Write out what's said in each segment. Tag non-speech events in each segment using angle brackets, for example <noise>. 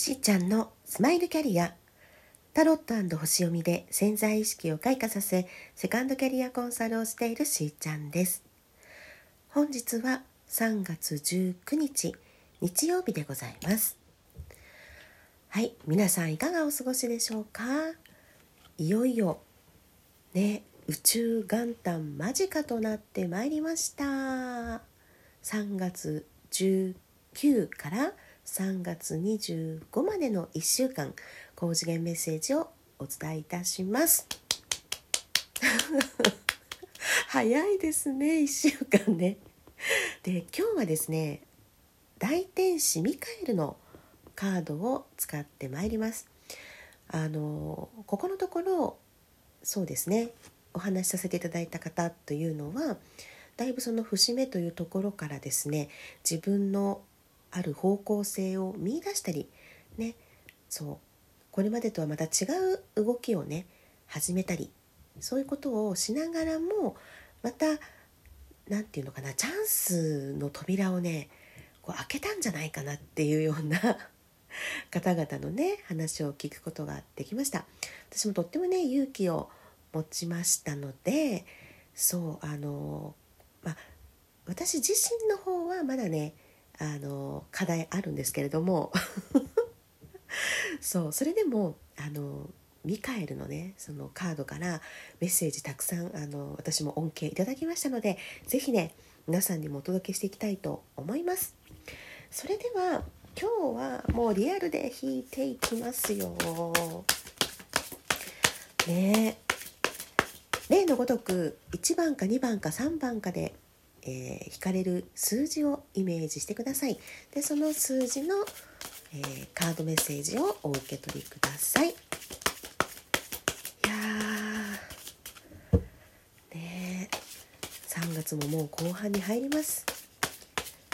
しーちゃんのスマイルキャリア。タロット星読みで潜在意識を開花させセカンドキャリアコンサルをしているしーちゃんです。本日は3月19日日曜日でございます。はい皆さんいかがお過ごしでしょうか？いよいよね宇宙元旦間近となってまいりました。3月19から3月25までの1週間高次元メッセージをお伝えいたします。<laughs> 早いですね1週間ね。で今日はですね大天使ミカエルのカードを使ってまいります。あのここのところそうですねお話しさせていただいた方というのはだいぶその節目というところからですね自分のある方向性を見出したりね。そう。これまでとはまた違う動きをね始めたりそういうことをしながらもまた何て言うのかなチャンスの扉をねこう開けたんじゃないかなっていうような <laughs> 方々のね話を聞くことができました。私もとってもね勇気を持ちましたのでそうあのまあ私自身の方はまだねあの課題あるんですけれども。<laughs> そうそれでもあのミカエルのねそのカードからメッセージたくさんあの私も恩恵いただきましたので是非ね皆さんにもお届けしていきたいと思います。それでは今日はもうリアルで弾いていきますよ。ね。例のごとく1番か2番か3番かでえー、引かれる数字をイメージしてください。でその数字の、えー、カードメッセージをお受け取りください。いやね3月ももう後半に入ります。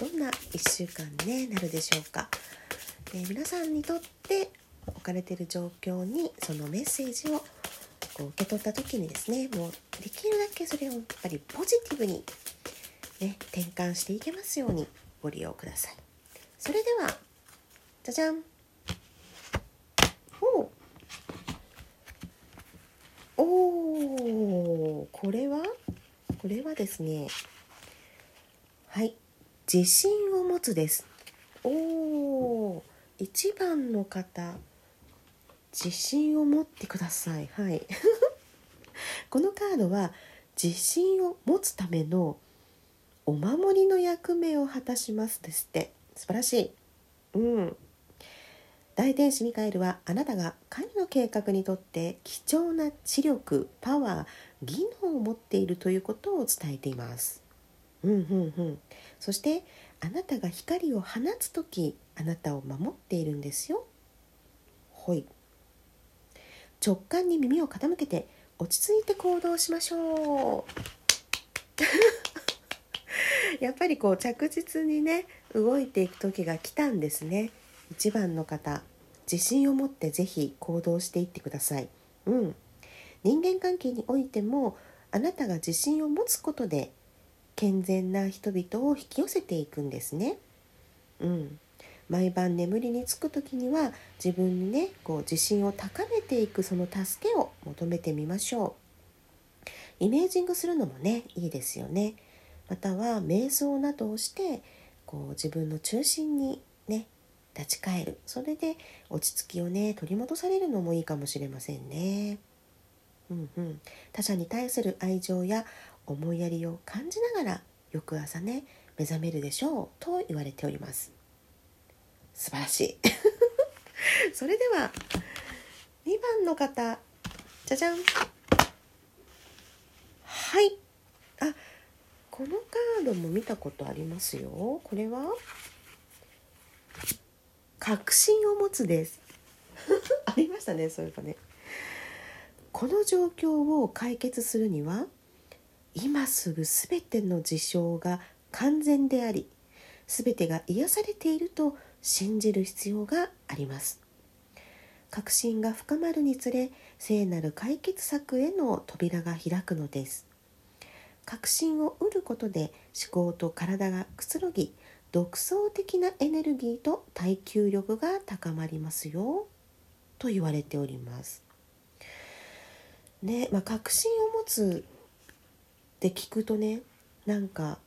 どんな1週間に、ね、なるでしょうか、えー、皆さんにとって置かれている状況にそのメッセージをこう受け取った時にですねもうできるだけそれをやっぱりポジティブにね、転換していけますようにご利用ください。それでは、じゃじゃん。ほう。おー、これは？これはですね、はい、自信を持つです。おー、1番の方、自信を持ってください。はい。<laughs> このカードは自信を持つためのお守りの役目を果たしますですって。素晴らしい。うん。大天使ミカエルはあなたが神の計画にとって貴重な知力パワー技能を持っているということを伝えています。うんうんうん。そしてあなたが光を放つ時あなたを守っているんですよ。ほい。直感に耳を傾けて落ち着いて行動しましょう。<laughs> やっぱりこう着実にね動いていく時が来たんですね。1番の方自信を持って是非行動していってください。うん。人間関係においてもあなたが自信を持つことで健全な人々を引き寄せていくんですね。うん。毎晩眠りにつく時には自分にねこう自信を高めていくその助けを求めてみましょう。イメージングするのもねいいですよね。または瞑想などをしてこう自分の中心にね立ち返る。それで落ち着きをね取り戻されるのもいいかもしれませんね。うんうん、他者に対する愛情や思いやりを感じながら翌朝ね目覚めるでしょう。と言われております。素晴らしい。<laughs> それでは2番の方じゃじゃん。はい。あこのカードも見たことありますよ。これは？確信を持つです。<laughs> ありましたねそういえばね。この状況を解決するには今すぐ全ての事象が完全であり全てが癒されていると信じる必要があります。確信が深まるにつれ聖なる解決策への扉が開くのです。確信を得ることで思考と体がくつろぎ独創的なエネルギーと耐久力が高まりますよと言われております。ねまあ、確信を持つって聞くとねなんか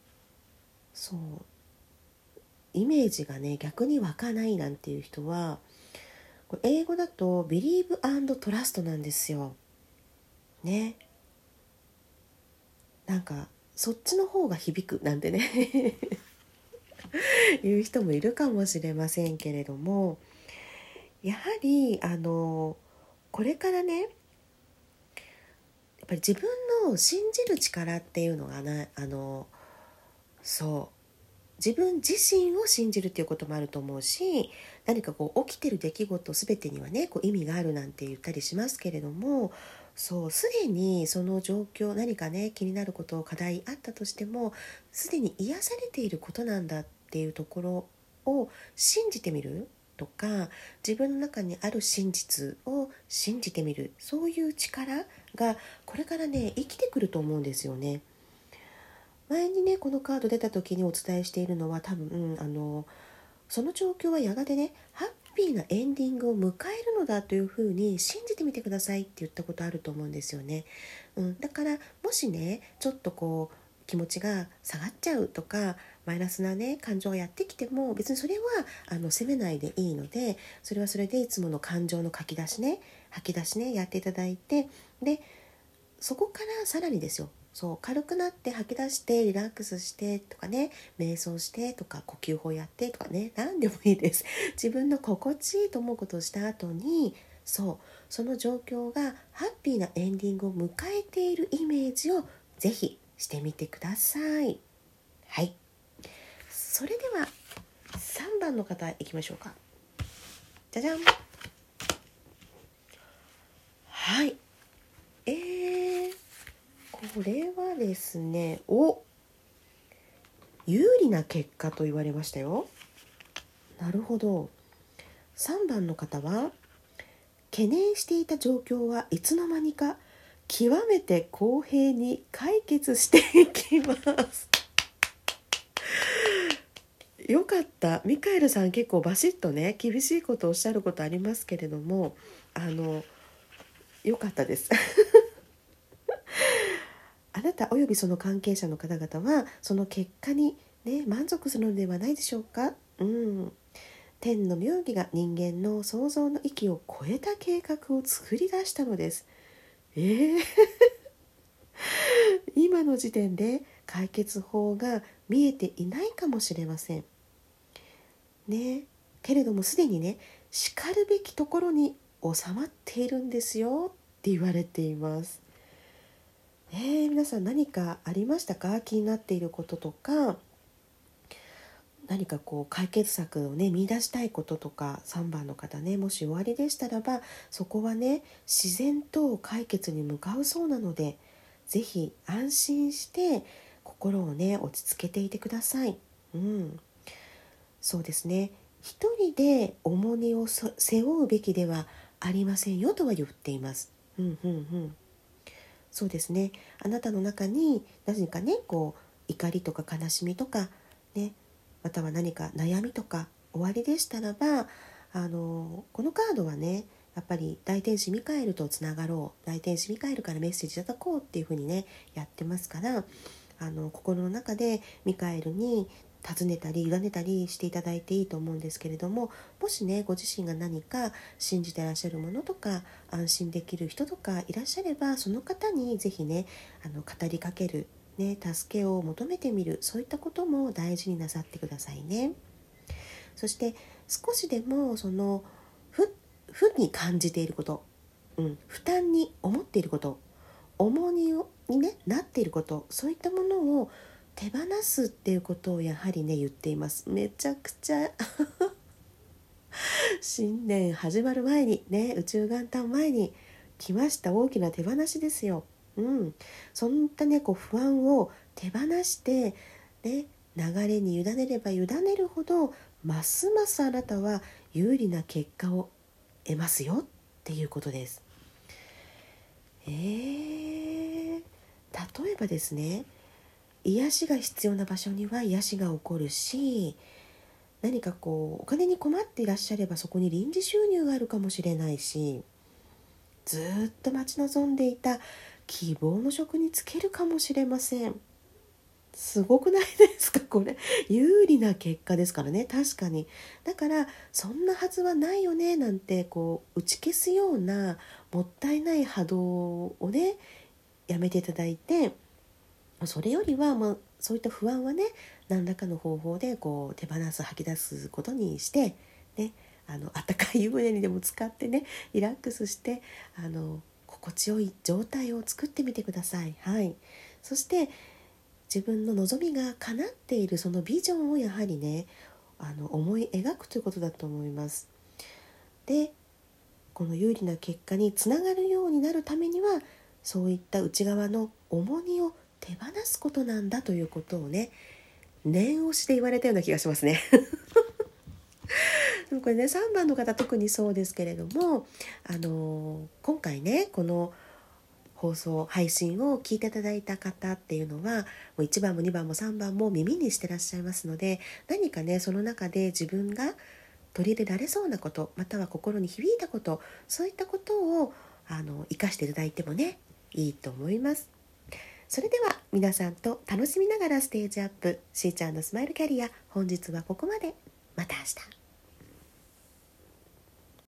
そうイメージがね逆に湧かないなんていう人は英語だと「Believe and Trust」なんですよ。ね。なんかそっちの方が響くなんてね。<laughs> いう人もいるかもしれませんけれども。やはりあのこれからねやっぱり自分の信じる力っていうのがなあのそう。自分自身を信じるっていうこともあると思うし何かこう起きてる出来事全てにはねこう意味があるなんて言ったりしますけれどもそうすでにその状況何かね気になること課題あったとしてもすでに癒されていることなんだっていうところを信じてみる？とか自分の中にある真実を信じてみる？そういう力がこれからね生きてくると思うんですよね。前にねこのカード出た時にお伝えしているのは多分、あのその状況はやがてねハッピーなエンディングを迎えるのだというふうに信じてみてくださいって言ったことあると思うんですよね。うん、だからもしねちょっとこう気持ちが下がっちゃうとかマイナスなね感情がやってきても別にそれはあの責めないでいいのでそれはそれでいつもの感情の書き出しね吐き出しねやっていただいてでそこからさらにですよそう軽くなって吐き出してリラックスしてとかね瞑想してとか呼吸法やってとかね何でもいいです。<laughs> 自分の心地いいと思うことをした後にそうその状況がハッピーなエンディングを迎えているイメージをぜひしてみてください。はい。それでは3番の方いきましょうか。じゃじゃん。はい。えーこれはですねお有利な結果と言われましたよ。なるほど。3番の方は懸念していた状況はいつの間にか極めて公平に解決していきます。<laughs> よかった。ミカエルさん結構バシッとね厳しいことをおっしゃることありますけれどもあのよかったです。あなたおよびその関係者の方々はその結果に、ね、満足するのではないでしょうか？うん天の妙義が人間の想像の域を超えた計画を作り出したのです。えー <laughs> 今の時点で解決法が見えていないかもしれません。ねけれどもすでにねしかるべきところに収まっているんですよって言われています。えー、皆さん何かありましたか？気になっていることとか。何かこう解決策をね見出したいこととか3番の方ねもし終わりでしたらばそこはね自然と解決に向かうそうなので是非安心して心をね落ち着けていてください。うん、そうですね。一人で重荷を背負うべきではありませんよとは言っています。うんうんうん。そうですね。あなたの中に何かねこう怒りとか悲しみとかねまたは何か悩みとか終わりでしたらばあのこのカードはねやっぱり大天使ミカエルとつながろう大天使ミカエルからメッセージいただこうっていうふうにねやってますからあの心の中でミカエルに尋ねたり委ねたりしていただいていいと思うんですけれどももしねご自身が何か信じてらっしゃるものとか安心できる人とかいらっしゃればその方に是非ねあの語りかける、ね、助けを求めてみるそういったことも大事になさってくださいね。そして少しでもその負に感じていること、うん、負担に思っていること重荷に、ね、なっていることそういったものを手放すっていうことをやはりね言っていますめちゃくちゃ <laughs> 新年始まる前にね宇宙元旦前に来ました大きな手放しですよ。うん、そんなねこう不安を手放してね流れに委ねれば委ねるほどますますあなたは有利な結果を得ますよっていうことです。えー、例えばですね癒しが必要な場所には癒しが起こるし何かこうお金に困っていらっしゃればそこに臨時収入があるかもしれないしずっと待ち望んでいた希望の職に就けるかもしれません。すごくないですか？<laughs> これ。有利な結果ですからね。確かに。だからそんなはずはないよねなんてこう打ち消すようなもったいない波動をねやめていただいてそれよりは、まあ、そういった不安はね何らかの方法でこう手放す吐き出すことにしてねあの温かい湯船にでも使ってねリラックスしてあの心地よい状態を作ってみてください。はい、そして自分の望みが叶っているそのビジョンをやはりねあの思い描くということだと思います。でこの有利な結果につながるようになるためにはそういった内側の重荷を手放すことなんだということをね念押しで言われたような気がしますね。<laughs> でもこれね3番の方特にそうですけれどもあの今回ねこの放送配信を聞いていただいた方っていうのはもう1番も2番も3番も耳にしてらっしゃいますので何かねその中で自分が取り入れられそうなことまたは心に響いたことそういったことをあの生かしていただいてもねいいと思います。それでは皆さんと楽しみながらステージアップしーちゃんのスマイルキャリア本日はここまで。また明日。